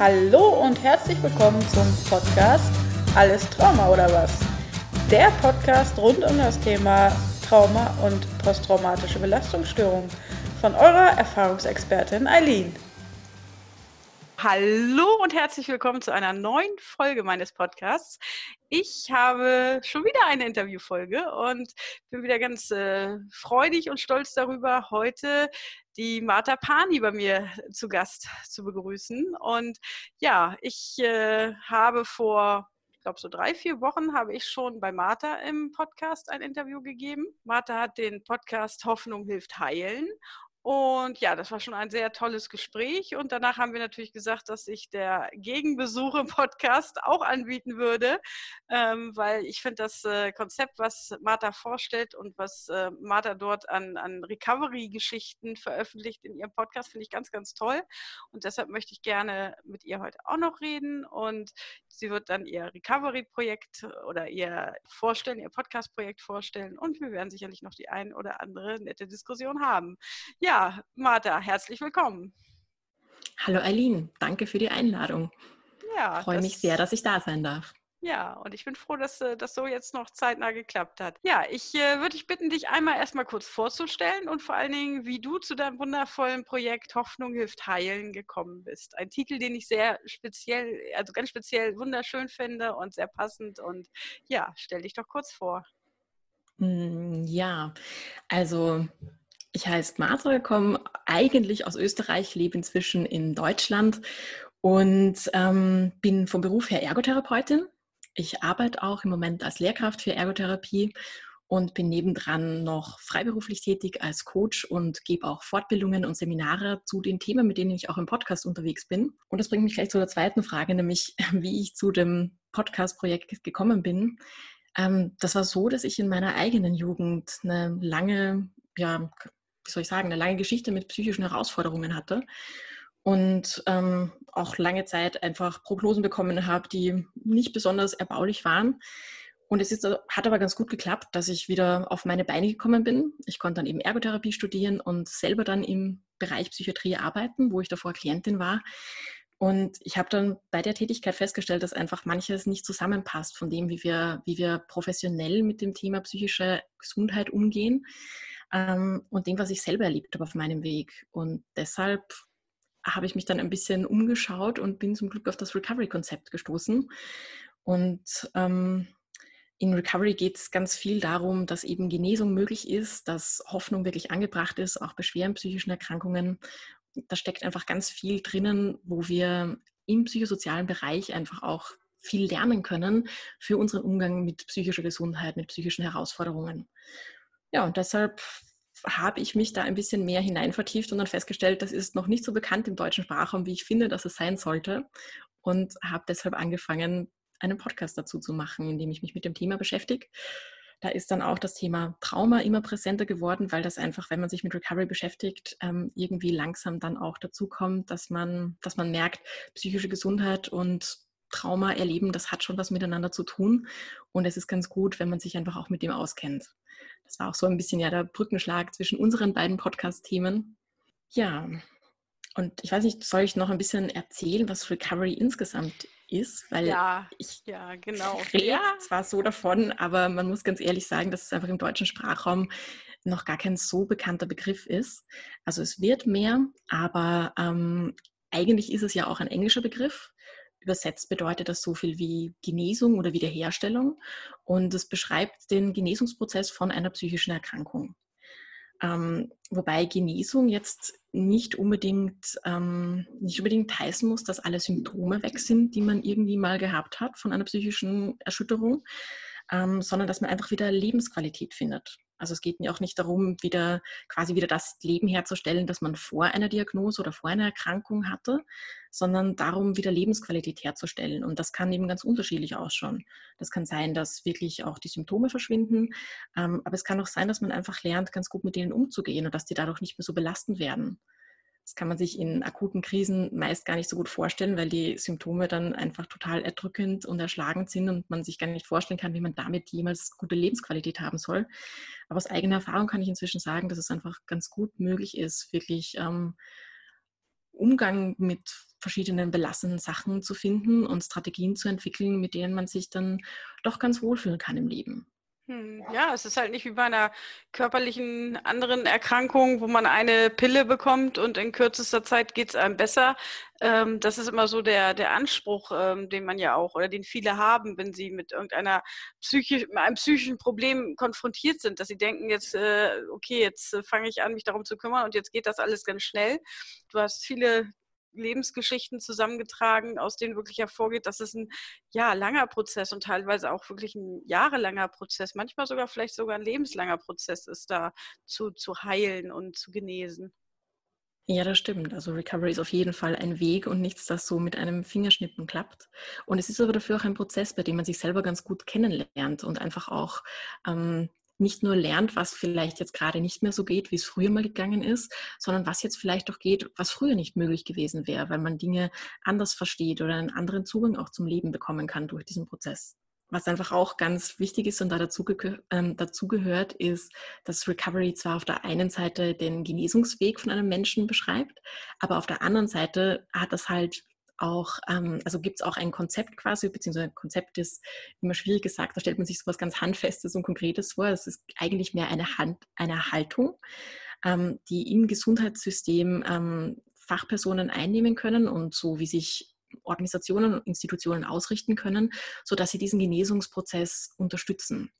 Hallo und herzlich willkommen zum Podcast Alles Trauma oder was? Der Podcast rund um das Thema Trauma und posttraumatische Belastungsstörung von eurer Erfahrungsexpertin Eileen. Hallo und herzlich willkommen zu einer neuen Folge meines Podcasts. Ich habe schon wieder eine Interviewfolge und bin wieder ganz äh, freudig und stolz darüber, heute die Martha Pani bei mir zu Gast zu begrüßen. Und ja, ich äh, habe vor ich glaube, so drei, vier Wochen habe ich schon bei Martha im Podcast ein Interview gegeben. Martha hat den Podcast Hoffnung hilft heilen und ja, das war schon ein sehr tolles Gespräch. Und danach haben wir natürlich gesagt, dass sich der Gegenbesuch im Podcast auch anbieten würde, ähm, weil ich finde das äh, Konzept, was Martha vorstellt und was äh, Martha dort an, an Recovery-Geschichten veröffentlicht in ihrem Podcast, finde ich ganz, ganz toll. Und deshalb möchte ich gerne mit ihr heute auch noch reden. Und sie wird dann ihr Recovery-Projekt oder ihr vorstellen, ihr Podcast-Projekt vorstellen. Und wir werden sicherlich noch die ein oder andere nette Diskussion haben. Ja, ja, Martha, herzlich willkommen. Hallo Eileen, danke für die Einladung. Ja, ich freue mich sehr, dass ich da sein darf. Ja, und ich bin froh, dass äh, das so jetzt noch zeitnah geklappt hat. Ja, ich äh, würde dich bitten, dich einmal erstmal kurz vorzustellen und vor allen Dingen, wie du zu deinem wundervollen Projekt Hoffnung hilft heilen gekommen bist. Ein Titel, den ich sehr speziell, also ganz speziell wunderschön finde und sehr passend. Und ja, stell dich doch kurz vor. Hm, ja, also ich heiße Martha, komme eigentlich aus Österreich, lebe inzwischen in Deutschland und ähm, bin vom Beruf her Ergotherapeutin. Ich arbeite auch im Moment als Lehrkraft für Ergotherapie und bin nebendran noch freiberuflich tätig als Coach und gebe auch Fortbildungen und Seminare zu den Themen, mit denen ich auch im Podcast unterwegs bin. Und das bringt mich gleich zu der zweiten Frage, nämlich wie ich zu dem Podcast-Projekt gekommen bin. Ähm, das war so, dass ich in meiner eigenen Jugend eine lange ja, wie soll ich sagen, eine lange Geschichte mit psychischen Herausforderungen hatte und ähm, auch lange Zeit einfach Prognosen bekommen habe, die nicht besonders erbaulich waren. Und es ist, hat aber ganz gut geklappt, dass ich wieder auf meine Beine gekommen bin. Ich konnte dann eben Ergotherapie studieren und selber dann im Bereich Psychiatrie arbeiten, wo ich davor Klientin war. Und ich habe dann bei der Tätigkeit festgestellt, dass einfach manches nicht zusammenpasst von dem, wie wir, wie wir professionell mit dem Thema psychische Gesundheit umgehen ähm, und dem, was ich selber erlebt habe auf meinem Weg. Und deshalb habe ich mich dann ein bisschen umgeschaut und bin zum Glück auf das Recovery-Konzept gestoßen. Und ähm, in Recovery geht es ganz viel darum, dass eben Genesung möglich ist, dass Hoffnung wirklich angebracht ist, auch bei schweren psychischen Erkrankungen. Da steckt einfach ganz viel drinnen, wo wir im psychosozialen Bereich einfach auch viel lernen können für unseren Umgang mit psychischer Gesundheit, mit psychischen Herausforderungen. Ja, und deshalb habe ich mich da ein bisschen mehr hinein vertieft und dann festgestellt, das ist noch nicht so bekannt im deutschen Sprachraum, wie ich finde, dass es sein sollte. Und habe deshalb angefangen, einen Podcast dazu zu machen, in dem ich mich mit dem Thema beschäftige. Da ist dann auch das Thema Trauma immer präsenter geworden, weil das einfach, wenn man sich mit Recovery beschäftigt, ähm, irgendwie langsam dann auch dazu kommt, dass man, dass man merkt, psychische Gesundheit und Trauma erleben, das hat schon was miteinander zu tun. Und es ist ganz gut, wenn man sich einfach auch mit dem auskennt. Das war auch so ein bisschen ja der Brückenschlag zwischen unseren beiden Podcast-Themen. Ja, und ich weiß nicht, soll ich noch ein bisschen erzählen, was Recovery insgesamt ist? Weil ja, ich ja, genau. rede ja. zwar so davon, aber man muss ganz ehrlich sagen, dass es einfach im deutschen Sprachraum noch gar kein so bekannter Begriff ist. Also es wird mehr, aber ähm, eigentlich ist es ja auch ein englischer Begriff. Übersetzt bedeutet das so viel wie Genesung oder Wiederherstellung und es beschreibt den Genesungsprozess von einer psychischen Erkrankung. Ähm, wobei Genesung jetzt nicht unbedingt, ähm, nicht unbedingt heißen muss, dass alle Symptome weg sind, die man irgendwie mal gehabt hat von einer psychischen Erschütterung, ähm, sondern dass man einfach wieder Lebensqualität findet. Also es geht mir auch nicht darum, wieder quasi wieder das Leben herzustellen, das man vor einer Diagnose oder vor einer Erkrankung hatte, sondern darum, wieder Lebensqualität herzustellen. Und das kann eben ganz unterschiedlich ausschauen. Das kann sein, dass wirklich auch die Symptome verschwinden, ähm, aber es kann auch sein, dass man einfach lernt, ganz gut mit denen umzugehen und dass die dadurch nicht mehr so belastend werden. Das kann man sich in akuten Krisen meist gar nicht so gut vorstellen, weil die Symptome dann einfach total erdrückend und erschlagend sind und man sich gar nicht vorstellen kann, wie man damit jemals gute Lebensqualität haben soll. Aber aus eigener Erfahrung kann ich inzwischen sagen, dass es einfach ganz gut möglich ist, wirklich ähm, Umgang mit verschiedenen belastenden Sachen zu finden und Strategien zu entwickeln, mit denen man sich dann doch ganz wohlfühlen kann im Leben. Hm, ja, es ist halt nicht wie bei einer körperlichen anderen Erkrankung, wo man eine Pille bekommt und in kürzester Zeit geht es einem besser. Ähm, das ist immer so der, der Anspruch, ähm, den man ja auch oder den viele haben, wenn sie mit irgendeiner psychisch, einem psychischen Problem konfrontiert sind, dass sie denken, jetzt, äh, okay, jetzt äh, fange ich an, mich darum zu kümmern und jetzt geht das alles ganz schnell. Du hast viele Lebensgeschichten zusammengetragen, aus denen wirklich hervorgeht, dass es ein ja, langer Prozess und teilweise auch wirklich ein jahrelanger Prozess, manchmal sogar vielleicht sogar ein lebenslanger Prozess ist, da zu, zu heilen und zu genesen. Ja, das stimmt. Also Recovery ist auf jeden Fall ein Weg und nichts, das so mit einem Fingerschnippen klappt. Und es ist aber dafür auch ein Prozess, bei dem man sich selber ganz gut kennenlernt und einfach auch ähm, nicht nur lernt, was vielleicht jetzt gerade nicht mehr so geht, wie es früher mal gegangen ist, sondern was jetzt vielleicht auch geht, was früher nicht möglich gewesen wäre, weil man Dinge anders versteht oder einen anderen Zugang auch zum Leben bekommen kann durch diesen Prozess. Was einfach auch ganz wichtig ist und da dazu, ähm, dazu gehört, ist, dass Recovery zwar auf der einen Seite den Genesungsweg von einem Menschen beschreibt, aber auf der anderen Seite hat das halt auch, ähm, also gibt es auch ein Konzept quasi, beziehungsweise ein Konzept ist immer schwierig gesagt, da stellt man sich so was ganz Handfestes und Konkretes vor. Es ist eigentlich mehr eine, Hand, eine Haltung, ähm, die im Gesundheitssystem ähm, Fachpersonen einnehmen können und so wie sich Organisationen und Institutionen ausrichten können, sodass sie diesen Genesungsprozess unterstützen.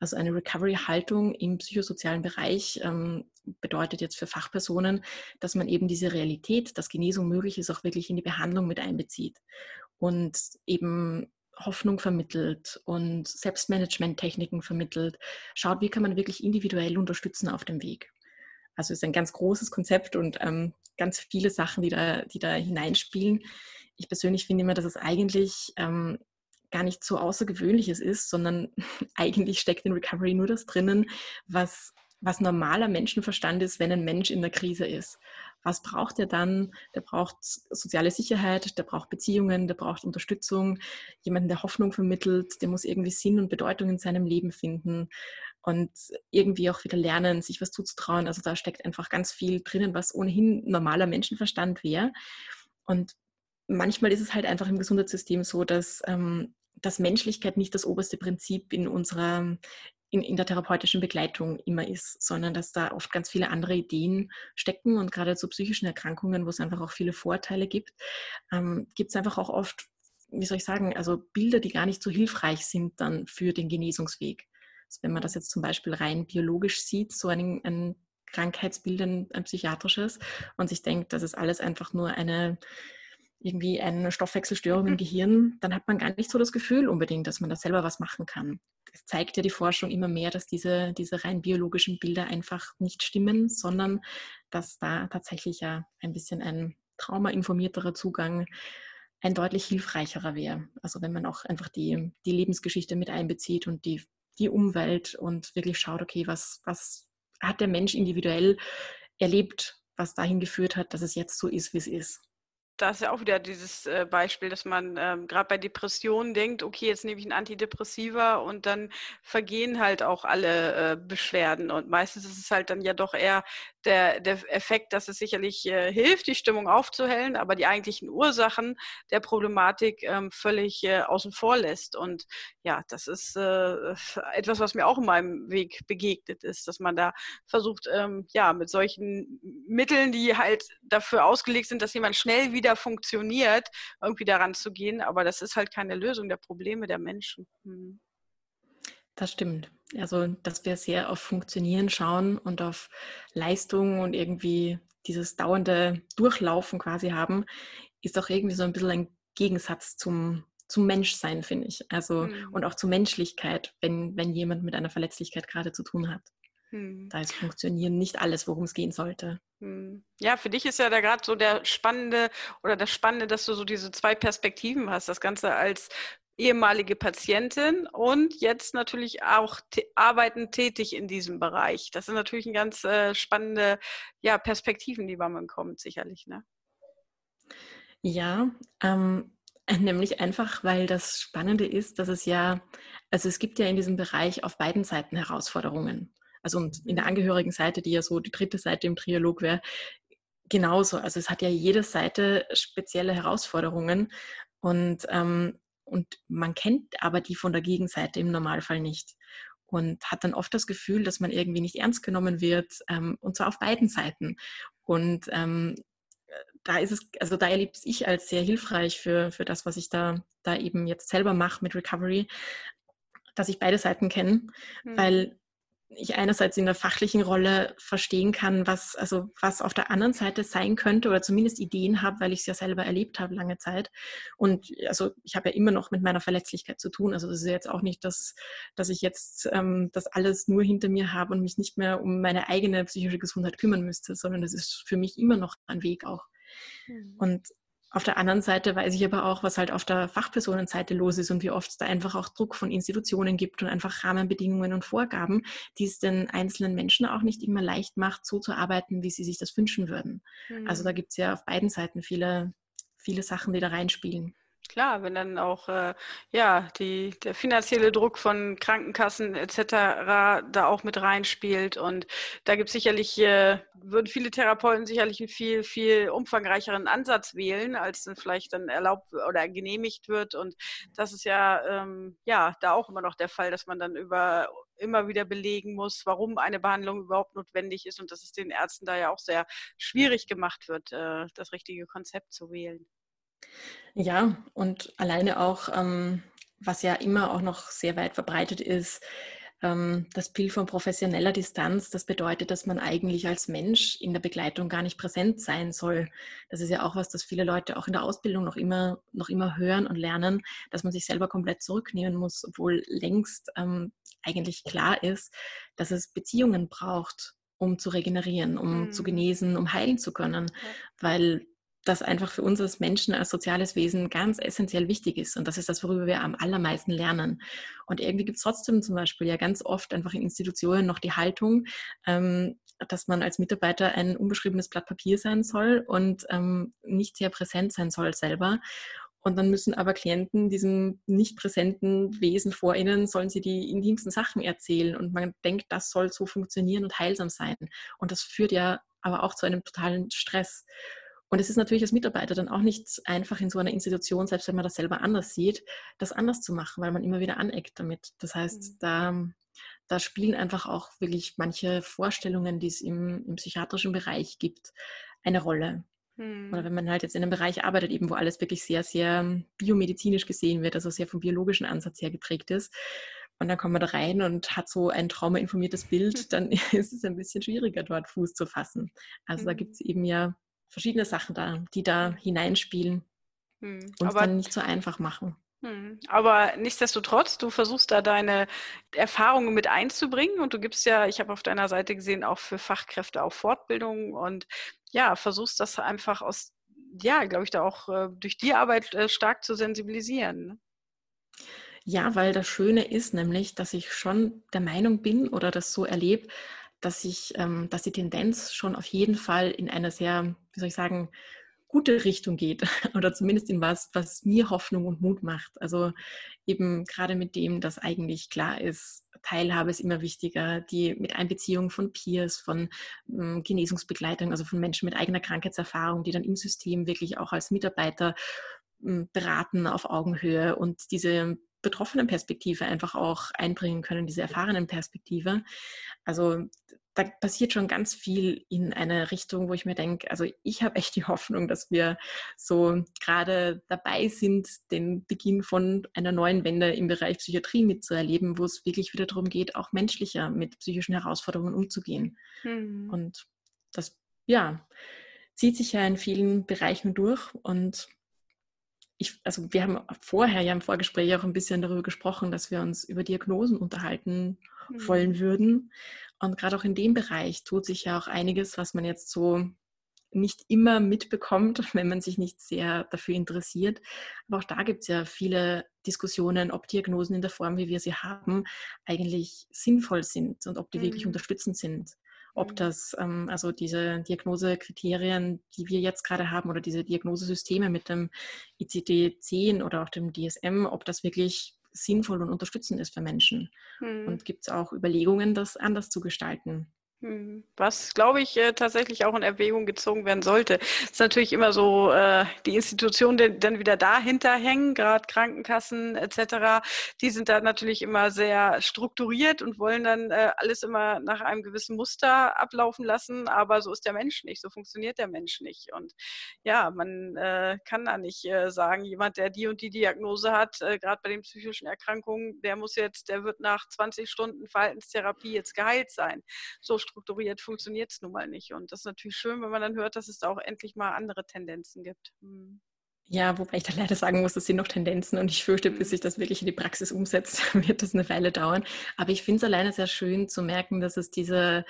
Also eine Recovery-Haltung im psychosozialen Bereich ähm, bedeutet jetzt für Fachpersonen, dass man eben diese Realität, dass Genesung möglich ist, auch wirklich in die Behandlung mit einbezieht und eben Hoffnung vermittelt und Selbstmanagement-Techniken vermittelt, schaut, wie kann man wirklich individuell unterstützen auf dem Weg. Also es ist ein ganz großes Konzept und ähm, ganz viele Sachen, die da, die da hineinspielen. Ich persönlich finde immer, dass es eigentlich ähm, gar nicht so Außergewöhnliches ist, sondern eigentlich steckt in Recovery nur das drinnen, was, was normaler Menschenverstand ist, wenn ein Mensch in der Krise ist. Was braucht er dann? Der braucht soziale Sicherheit, der braucht Beziehungen, der braucht Unterstützung, jemanden, der Hoffnung vermittelt, der muss irgendwie Sinn und Bedeutung in seinem Leben finden und irgendwie auch wieder lernen, sich was zuzutrauen. Also da steckt einfach ganz viel drinnen, was ohnehin normaler Menschenverstand wäre. Und manchmal ist es halt einfach im Gesundheitssystem so, dass, ähm, dass Menschlichkeit nicht das oberste Prinzip in unserer in, in der therapeutischen Begleitung immer ist, sondern dass da oft ganz viele andere Ideen stecken und gerade zu psychischen Erkrankungen, wo es einfach auch viele Vorteile gibt, ähm, gibt es einfach auch oft, wie soll ich sagen, also Bilder, die gar nicht so hilfreich sind dann für den Genesungsweg. Also wenn man das jetzt zum Beispiel rein biologisch sieht, so ein, ein Krankheitsbild, ein, ein psychiatrisches, und sich denkt, das ist alles einfach nur eine irgendwie eine Stoffwechselstörung im mhm. Gehirn, dann hat man gar nicht so das Gefühl unbedingt, dass man da selber was machen kann. Es zeigt ja die Forschung immer mehr, dass diese, diese rein biologischen Bilder einfach nicht stimmen, sondern dass da tatsächlich ja ein bisschen ein traumainformierterer Zugang ein deutlich hilfreicherer wäre. Also wenn man auch einfach die, die Lebensgeschichte mit einbezieht und die, die Umwelt und wirklich schaut, okay, was, was hat der Mensch individuell erlebt, was dahin geführt hat, dass es jetzt so ist, wie es ist da ist ja auch wieder dieses äh, Beispiel, dass man ähm, gerade bei Depressionen denkt, okay, jetzt nehme ich ein Antidepressiva und dann vergehen halt auch alle äh, Beschwerden. Und meistens ist es halt dann ja doch eher der, der Effekt, dass es sicherlich äh, hilft, die Stimmung aufzuhellen, aber die eigentlichen Ursachen der Problematik ähm, völlig äh, außen vor lässt. Und ja, das ist äh, etwas, was mir auch in meinem Weg begegnet ist, dass man da versucht, ähm, ja, mit solchen Mitteln, die halt dafür ausgelegt sind, dass jemand schnell wieder funktioniert, irgendwie daran zu gehen. Aber das ist halt keine Lösung der Probleme der Menschen. Hm. Das stimmt. Also, dass wir sehr auf Funktionieren schauen und auf Leistung und irgendwie dieses dauernde Durchlaufen quasi haben, ist auch irgendwie so ein bisschen ein Gegensatz zum, zum Menschsein, finde ich. Also, mhm. und auch zur Menschlichkeit, wenn, wenn jemand mit einer Verletzlichkeit gerade zu tun hat. Mhm. Da ist Funktionieren nicht alles, worum es gehen sollte. Mhm. Ja, für dich ist ja da gerade so der spannende oder das Spannende, dass du so diese zwei Perspektiven hast. Das Ganze als ehemalige Patientin und jetzt natürlich auch arbeitend tätig in diesem Bereich. Das sind natürlich ein ganz äh, spannende ja, Perspektiven, die man kommt, sicherlich. Ne? Ja, ähm, nämlich einfach, weil das Spannende ist, dass es ja, also es gibt ja in diesem Bereich auf beiden Seiten Herausforderungen. Also und in der mhm. Angehörigen Seite, die ja so die dritte Seite im Trialog wäre, genauso. Also es hat ja jede Seite spezielle Herausforderungen und, ähm, und man kennt aber die von der Gegenseite im Normalfall nicht und hat dann oft das Gefühl, dass man irgendwie nicht ernst genommen wird ähm, und zwar auf beiden Seiten. Und ähm, da ist es, also da erlebe ich als sehr hilfreich für, für das, was ich da, da eben jetzt selber mache mit Recovery, dass ich beide Seiten kenne, mhm. weil ich einerseits in der fachlichen Rolle verstehen kann, was, also was auf der anderen Seite sein könnte oder zumindest Ideen habe, weil ich es ja selber erlebt habe lange Zeit. Und also ich habe ja immer noch mit meiner Verletzlichkeit zu tun. Also das ist jetzt auch nicht, dass, dass ich jetzt ähm, das alles nur hinter mir habe und mich nicht mehr um meine eigene psychische Gesundheit kümmern müsste, sondern das ist für mich immer noch ein Weg auch. Mhm. Und auf der anderen Seite weiß ich aber auch, was halt auf der Fachpersonenseite los ist und wie oft es da einfach auch Druck von Institutionen gibt und einfach Rahmenbedingungen und Vorgaben, die es den einzelnen Menschen auch nicht immer leicht macht, so zu arbeiten, wie sie sich das wünschen würden. Mhm. Also da gibt es ja auf beiden Seiten viele, viele Sachen, die da reinspielen. Klar, wenn dann auch äh, ja, die, der finanzielle Druck von Krankenkassen etc. da auch mit reinspielt. Und da gibt es sicherlich, äh, würden viele Therapeuten sicherlich einen viel, viel umfangreicheren Ansatz wählen, als dann vielleicht dann erlaubt oder genehmigt wird. Und das ist ja, ähm, ja da auch immer noch der Fall, dass man dann über immer wieder belegen muss, warum eine Behandlung überhaupt notwendig ist und dass es den Ärzten da ja auch sehr schwierig gemacht wird, äh, das richtige Konzept zu wählen. Ja, und alleine auch, ähm, was ja immer auch noch sehr weit verbreitet ist, ähm, das Bild von professioneller Distanz, das bedeutet, dass man eigentlich als Mensch in der Begleitung gar nicht präsent sein soll. Das ist ja auch was, das viele Leute auch in der Ausbildung noch immer, noch immer hören und lernen, dass man sich selber komplett zurücknehmen muss, obwohl längst ähm, eigentlich klar ist, dass es Beziehungen braucht, um zu regenerieren, um mhm. zu genesen, um heilen zu können. Ja. Weil das einfach für uns als Menschen, als soziales Wesen ganz essentiell wichtig ist. Und das ist das, worüber wir am allermeisten lernen. Und irgendwie gibt es trotzdem zum Beispiel ja ganz oft einfach in Institutionen noch die Haltung, ähm, dass man als Mitarbeiter ein unbeschriebenes Blatt Papier sein soll und ähm, nicht sehr präsent sein soll selber. Und dann müssen aber Klienten diesem nicht präsenten Wesen vor ihnen, sollen sie die intimsten Sachen erzählen. Und man denkt, das soll so funktionieren und heilsam sein. Und das führt ja aber auch zu einem totalen Stress. Und es ist natürlich als Mitarbeiter dann auch nicht einfach in so einer Institution, selbst wenn man das selber anders sieht, das anders zu machen, weil man immer wieder aneckt damit. Das heißt, mhm. da, da spielen einfach auch wirklich manche Vorstellungen, die es im, im psychiatrischen Bereich gibt, eine Rolle. Mhm. Oder wenn man halt jetzt in einem Bereich arbeitet, eben wo alles wirklich sehr, sehr biomedizinisch gesehen wird, also sehr vom biologischen Ansatz her geprägt ist. Und dann kommt man da rein und hat so ein traumainformiertes Bild, dann ist es ein bisschen schwieriger, dort Fuß zu fassen. Also mhm. da gibt es eben ja verschiedene Sachen da, die da hineinspielen hm, und dann nicht so einfach machen. Hm, aber nichtsdestotrotz, du versuchst da deine Erfahrungen mit einzubringen und du gibst ja, ich habe auf deiner Seite gesehen, auch für Fachkräfte auch Fortbildungen und ja, versuchst das einfach aus, ja, glaube ich, da auch äh, durch die Arbeit äh, stark zu sensibilisieren. Ne? Ja, weil das Schöne ist nämlich, dass ich schon der Meinung bin oder das so erlebe, dass ich, ähm, dass die Tendenz schon auf jeden Fall in eine sehr, wie soll ich sagen, gute Richtung geht oder zumindest in was, was mir Hoffnung und Mut macht. Also eben gerade mit dem, dass eigentlich klar ist, Teilhabe ist immer wichtiger, die mit Einbeziehung von Peers, von ähm, Genesungsbegleitung, also von Menschen mit eigener Krankheitserfahrung, die dann im System wirklich auch als Mitarbeiter ähm, beraten auf Augenhöhe und diese betroffenen Perspektive einfach auch einbringen können, diese erfahrenen Perspektive. Also da passiert schon ganz viel in eine Richtung, wo ich mir denke, also ich habe echt die Hoffnung, dass wir so gerade dabei sind, den Beginn von einer neuen Wende im Bereich Psychiatrie mitzuerleben, wo es wirklich wieder darum geht, auch menschlicher mit psychischen Herausforderungen umzugehen. Mhm. Und das, ja, zieht sich ja in vielen Bereichen durch und ich, also wir haben vorher ja im Vorgespräch auch ein bisschen darüber gesprochen, dass wir uns über Diagnosen unterhalten mhm. wollen würden. Und gerade auch in dem Bereich tut sich ja auch einiges, was man jetzt so nicht immer mitbekommt, wenn man sich nicht sehr dafür interessiert. Aber auch da gibt es ja viele Diskussionen, ob Diagnosen in der Form, wie wir sie haben, eigentlich sinnvoll sind und ob die mhm. wirklich unterstützend sind ob mhm. das, ähm, also diese Diagnosekriterien, die wir jetzt gerade haben oder diese Diagnosesysteme mit dem ICD-10 oder auch dem DSM, ob das wirklich sinnvoll und unterstützend ist für Menschen. Mhm. Und gibt es auch Überlegungen, das anders zu gestalten? Hm, was, glaube ich, äh, tatsächlich auch in Erwägung gezogen werden sollte. Es ist natürlich immer so, äh, die Institutionen, die dann wieder dahinter hängen, gerade Krankenkassen etc., die sind da natürlich immer sehr strukturiert und wollen dann äh, alles immer nach einem gewissen Muster ablaufen lassen. Aber so ist der Mensch nicht, so funktioniert der Mensch nicht. Und ja, man äh, kann da nicht sagen, jemand, der die und die Diagnose hat, gerade bei den psychischen Erkrankungen, der muss jetzt, der wird nach 20 Stunden Verhaltenstherapie jetzt geheilt sein. So strukturiert funktioniert es nun mal nicht. Und das ist natürlich schön, wenn man dann hört, dass es da auch endlich mal andere Tendenzen gibt. Hm. Ja, wobei ich da leider sagen muss, das sind noch Tendenzen und ich fürchte, bis sich das wirklich in die Praxis umsetzt, wird das eine Weile dauern. Aber ich finde es alleine sehr schön zu merken, dass es diese,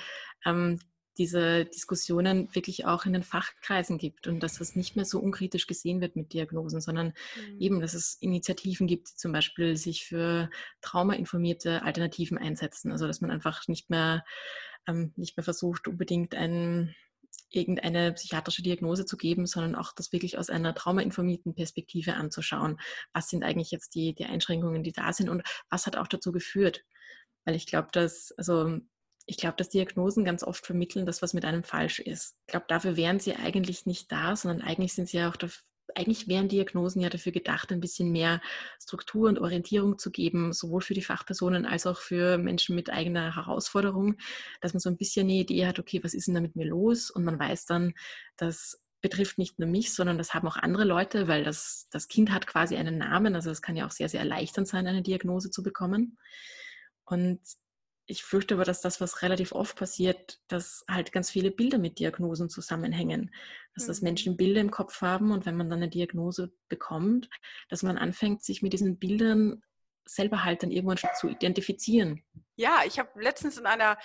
ähm, diese Diskussionen wirklich auch in den Fachkreisen gibt und dass das nicht mehr so unkritisch gesehen wird mit Diagnosen, sondern mhm. eben, dass es Initiativen gibt, die zum Beispiel sich für traumainformierte Alternativen einsetzen. Also dass man einfach nicht mehr ähm, nicht mehr versucht, unbedingt ein, irgendeine psychiatrische Diagnose zu geben, sondern auch das wirklich aus einer traumainformierten Perspektive anzuschauen. Was sind eigentlich jetzt die, die Einschränkungen, die da sind und was hat auch dazu geführt? Weil ich glaube, dass, also ich glaube, dass Diagnosen ganz oft vermitteln, dass was mit einem falsch ist. Ich glaube, dafür wären sie eigentlich nicht da, sondern eigentlich sind sie ja auch eigentlich wären Diagnosen ja dafür gedacht, ein bisschen mehr Struktur und Orientierung zu geben, sowohl für die Fachpersonen als auch für Menschen mit eigener Herausforderung, dass man so ein bisschen eine Idee hat, okay, was ist denn da mit mir los? Und man weiß dann, das betrifft nicht nur mich, sondern das haben auch andere Leute, weil das, das Kind hat quasi einen Namen. Also es kann ja auch sehr, sehr erleichternd sein, eine Diagnose zu bekommen. Und ich fürchte aber, dass das, was relativ oft passiert, dass halt ganz viele Bilder mit Diagnosen zusammenhängen. Dass mhm. das Menschen Bilder im Kopf haben und wenn man dann eine Diagnose bekommt, dass man anfängt, sich mit diesen Bildern selber halt dann irgendwann schon zu identifizieren. Ja, ich habe letztens in einer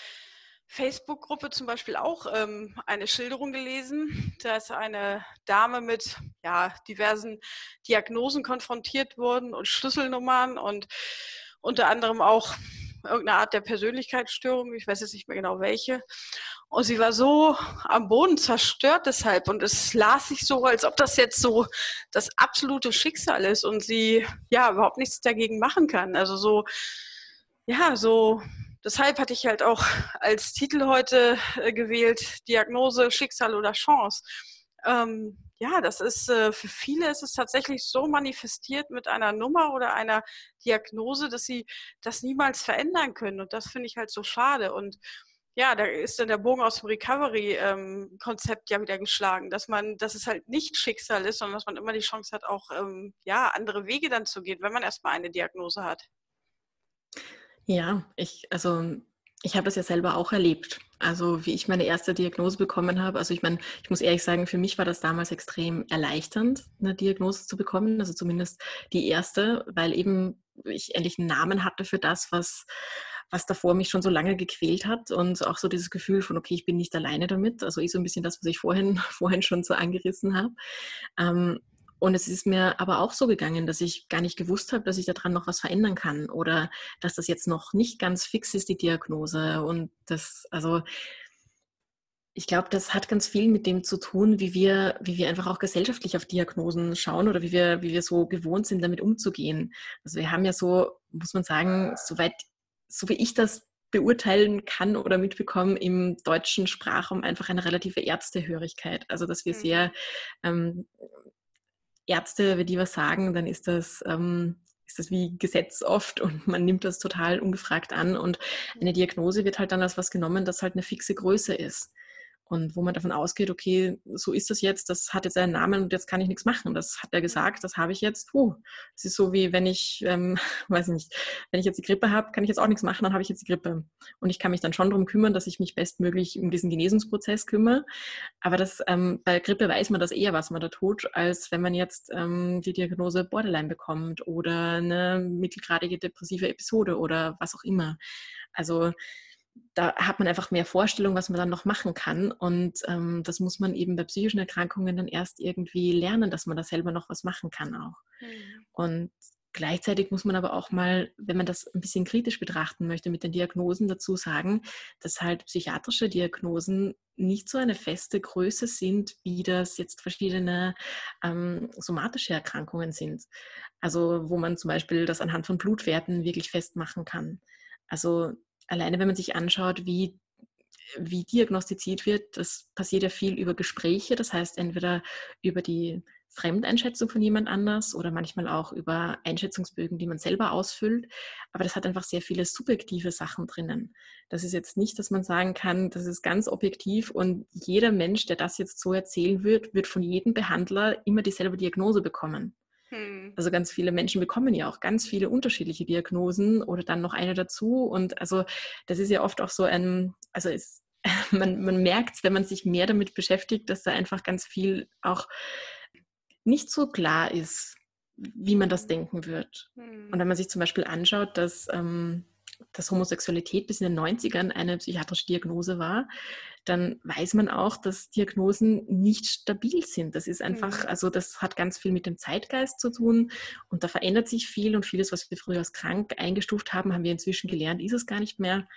Facebook-Gruppe zum Beispiel auch ähm, eine Schilderung gelesen. Da ist eine Dame mit ja, diversen Diagnosen konfrontiert worden und Schlüsselnummern und unter anderem auch irgendeine Art der Persönlichkeitsstörung, ich weiß jetzt nicht mehr genau welche. Und sie war so am Boden zerstört deshalb und es las sich so, als ob das jetzt so das absolute Schicksal ist und sie ja überhaupt nichts dagegen machen kann. Also so, ja, so deshalb hatte ich halt auch als Titel heute äh, gewählt, Diagnose, Schicksal oder Chance. Ähm, ja, das ist äh, für viele ist es tatsächlich so manifestiert mit einer Nummer oder einer Diagnose, dass sie das niemals verändern können. Und das finde ich halt so schade. Und ja, da ist dann der Bogen aus dem Recovery-Konzept ja wieder geschlagen, dass man, dass es halt nicht Schicksal ist, sondern dass man immer die Chance hat, auch ähm, ja, andere Wege dann zu gehen, wenn man erstmal eine Diagnose hat. Ja, ich, also ich habe das ja selber auch erlebt. Also wie ich meine erste Diagnose bekommen habe. Also ich meine, ich muss ehrlich sagen, für mich war das damals extrem erleichternd, eine Diagnose zu bekommen. Also zumindest die erste, weil eben ich endlich einen Namen hatte für das, was was davor mich schon so lange gequält hat und auch so dieses Gefühl von, okay, ich bin nicht alleine damit. Also ich so ein bisschen das, was ich vorhin, vorhin schon so angerissen habe. Ähm, und es ist mir aber auch so gegangen, dass ich gar nicht gewusst habe, dass ich daran noch was verändern kann oder dass das jetzt noch nicht ganz fix ist, die Diagnose. Und das, also ich glaube, das hat ganz viel mit dem zu tun, wie wir, wie wir einfach auch gesellschaftlich auf Diagnosen schauen oder wie wir, wie wir so gewohnt sind, damit umzugehen. Also wir haben ja so, muss man sagen, soweit, so wie ich das beurteilen kann oder mitbekommen, im deutschen Sprachraum einfach eine relative Ärztehörigkeit. Also dass wir mhm. sehr ähm, Ärzte, wenn die was sagen, dann ist das, ähm, ist das wie Gesetz oft und man nimmt das total ungefragt an. Und eine Diagnose wird halt dann als was genommen, das halt eine fixe Größe ist und wo man davon ausgeht, okay, so ist das jetzt, das hat jetzt einen Namen und jetzt kann ich nichts machen. Das hat er gesagt, das habe ich jetzt. Puh, es ist so wie wenn ich, ähm, weiß nicht, wenn ich jetzt die Grippe habe, kann ich jetzt auch nichts machen, dann habe ich jetzt die Grippe. Und ich kann mich dann schon darum kümmern, dass ich mich bestmöglich um diesen Genesungsprozess kümmere. Aber das, ähm, bei Grippe weiß man das eher, was man da tut, als wenn man jetzt ähm, die Diagnose Borderline bekommt oder eine mittelgradige depressive Episode oder was auch immer. Also da hat man einfach mehr Vorstellung, was man dann noch machen kann. Und ähm, das muss man eben bei psychischen Erkrankungen dann erst irgendwie lernen, dass man da selber noch was machen kann auch. Mhm. Und gleichzeitig muss man aber auch mal, wenn man das ein bisschen kritisch betrachten möchte, mit den Diagnosen dazu sagen, dass halt psychiatrische Diagnosen nicht so eine feste Größe sind, wie das jetzt verschiedene ähm, somatische Erkrankungen sind. Also wo man zum Beispiel das anhand von Blutwerten wirklich festmachen kann. Also alleine wenn man sich anschaut, wie wie diagnostiziert wird, das passiert ja viel über Gespräche, das heißt entweder über die Fremdeinschätzung von jemand anders oder manchmal auch über Einschätzungsbögen, die man selber ausfüllt. Aber das hat einfach sehr viele subjektive Sachen drinnen. Das ist jetzt nicht, dass man sagen kann, das ist ganz objektiv und jeder Mensch, der das jetzt so erzählen wird, wird von jedem Behandler immer dieselbe Diagnose bekommen. Hm. Also ganz viele Menschen bekommen ja auch ganz viele unterschiedliche Diagnosen oder dann noch eine dazu. Und also das ist ja oft auch so ein, also es, man, man merkt es, wenn man sich mehr damit beschäftigt, dass da einfach ganz viel auch nicht so klar ist, wie man das denken wird. Und wenn man sich zum Beispiel anschaut, dass, ähm, dass Homosexualität bis in den 90ern eine psychiatrische Diagnose war, dann weiß man auch, dass Diagnosen nicht stabil sind. Das ist einfach, also das hat ganz viel mit dem Zeitgeist zu tun und da verändert sich viel und vieles, was wir früher als krank eingestuft haben, haben wir inzwischen gelernt, ist es gar nicht mehr.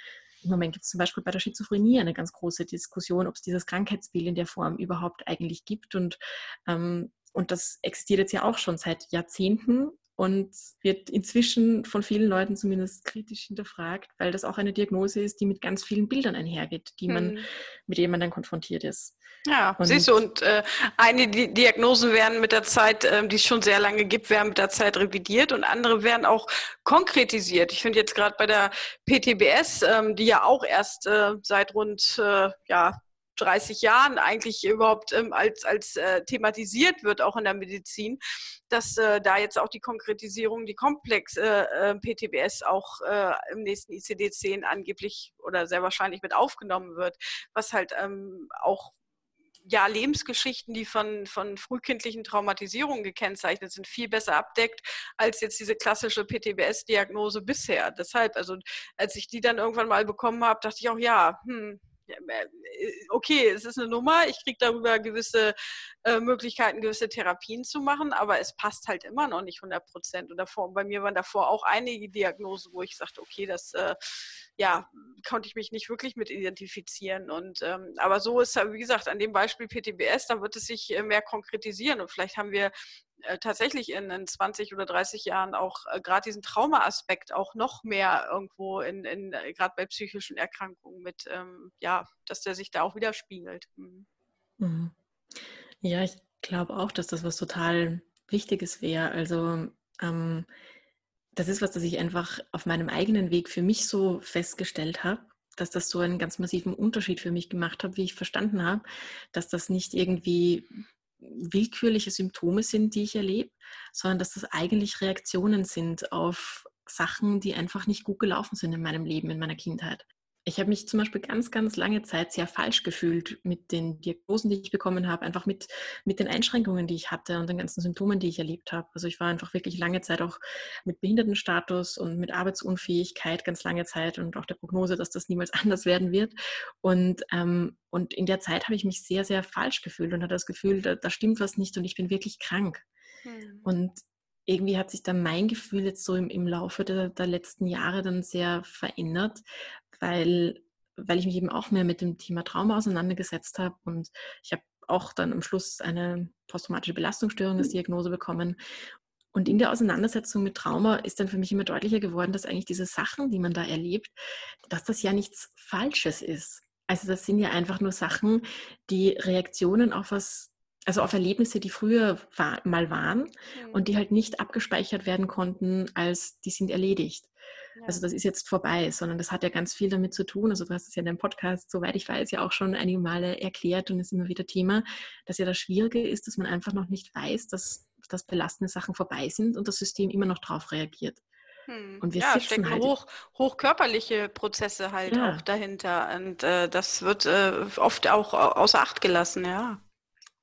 Im Moment gibt es zum Beispiel bei der Schizophrenie eine ganz große Diskussion, ob es dieses Krankheitsbild in der Form überhaupt eigentlich gibt. Und ähm, und das existiert jetzt ja auch schon seit Jahrzehnten und wird inzwischen von vielen Leuten zumindest kritisch hinterfragt, weil das auch eine Diagnose ist, die mit ganz vielen Bildern einhergeht, die man, hm. mit denen man dann konfrontiert ist. Ja, und siehst du, und äh, einige Diagnosen werden mit der Zeit, äh, die es schon sehr lange gibt, werden mit der Zeit revidiert und andere werden auch konkretisiert. Ich finde jetzt gerade bei der PTBS, ähm, die ja auch erst äh, seit rund äh, ja, 30 Jahren eigentlich überhaupt ähm, als, als äh, thematisiert wird, auch in der Medizin, dass äh, da jetzt auch die Konkretisierung, die Komplex äh, äh PTBS auch äh, im nächsten ICD-10 angeblich oder sehr wahrscheinlich mit aufgenommen wird, was halt ähm, auch ja, Lebensgeschichten, die von, von frühkindlichen Traumatisierungen gekennzeichnet sind, viel besser abdeckt als jetzt diese klassische PTBS-Diagnose bisher. Deshalb, also als ich die dann irgendwann mal bekommen habe, dachte ich auch, ja, hm, okay, es ist eine Nummer, ich kriege darüber gewisse äh, Möglichkeiten, gewisse Therapien zu machen, aber es passt halt immer noch nicht 100 Prozent. Und davor, bei mir waren davor auch einige Diagnosen, wo ich sagte, okay, das äh, ja, konnte ich mich nicht wirklich mit identifizieren. Und ähm, aber so ist, wie gesagt, an dem Beispiel PTBS, da wird es sich äh, mehr konkretisieren und vielleicht haben wir äh, tatsächlich in, in 20 oder 30 Jahren auch äh, gerade diesen Traumaaspekt auch noch mehr irgendwo in, in äh, gerade bei psychischen Erkrankungen mit, ähm, ja, dass der sich da auch widerspiegelt. Mhm. mhm. Ja, ich glaube auch, dass das was total Wichtiges wäre. Also ähm, das ist was, das ich einfach auf meinem eigenen Weg für mich so festgestellt habe, dass das so einen ganz massiven Unterschied für mich gemacht hat, wie ich verstanden habe, dass das nicht irgendwie willkürliche Symptome sind, die ich erlebe, sondern dass das eigentlich Reaktionen sind auf Sachen, die einfach nicht gut gelaufen sind in meinem Leben, in meiner Kindheit. Ich habe mich zum Beispiel ganz, ganz lange Zeit sehr falsch gefühlt mit den Diagnosen, die ich bekommen habe, einfach mit, mit den Einschränkungen, die ich hatte und den ganzen Symptomen, die ich erlebt habe. Also ich war einfach wirklich lange Zeit auch mit Behindertenstatus und mit Arbeitsunfähigkeit ganz lange Zeit und auch der Prognose, dass das niemals anders werden wird. Und, ähm, und in der Zeit habe ich mich sehr, sehr falsch gefühlt und hatte das Gefühl, da, da stimmt was nicht und ich bin wirklich krank. Hm. Und irgendwie hat sich dann mein Gefühl jetzt so im, im Laufe der, der letzten Jahre dann sehr verändert, weil, weil ich mich eben auch mehr mit dem Thema Trauma auseinandergesetzt habe und ich habe auch dann am Schluss eine posttraumatische Belastungsstörung als Diagnose bekommen. Und in der Auseinandersetzung mit Trauma ist dann für mich immer deutlicher geworden, dass eigentlich diese Sachen, die man da erlebt, dass das ja nichts Falsches ist. Also das sind ja einfach nur Sachen, die Reaktionen auf was also auf Erlebnisse, die früher war, mal waren mhm. und die halt nicht abgespeichert werden konnten, als die sind erledigt. Ja. Also das ist jetzt vorbei, sondern das hat ja ganz viel damit zu tun. Also du hast es ja in deinem Podcast, soweit ich weiß, ja auch schon einige Male erklärt und ist immer wieder Thema, dass ja das Schwierige ist, dass man einfach noch nicht weiß, dass, dass belastende Sachen vorbei sind und das System immer noch drauf reagiert. Hm. Und wir ja, stecken halt hoch, hochkörperliche Prozesse halt ja. auch dahinter. Und äh, das wird äh, oft auch außer Acht gelassen, ja.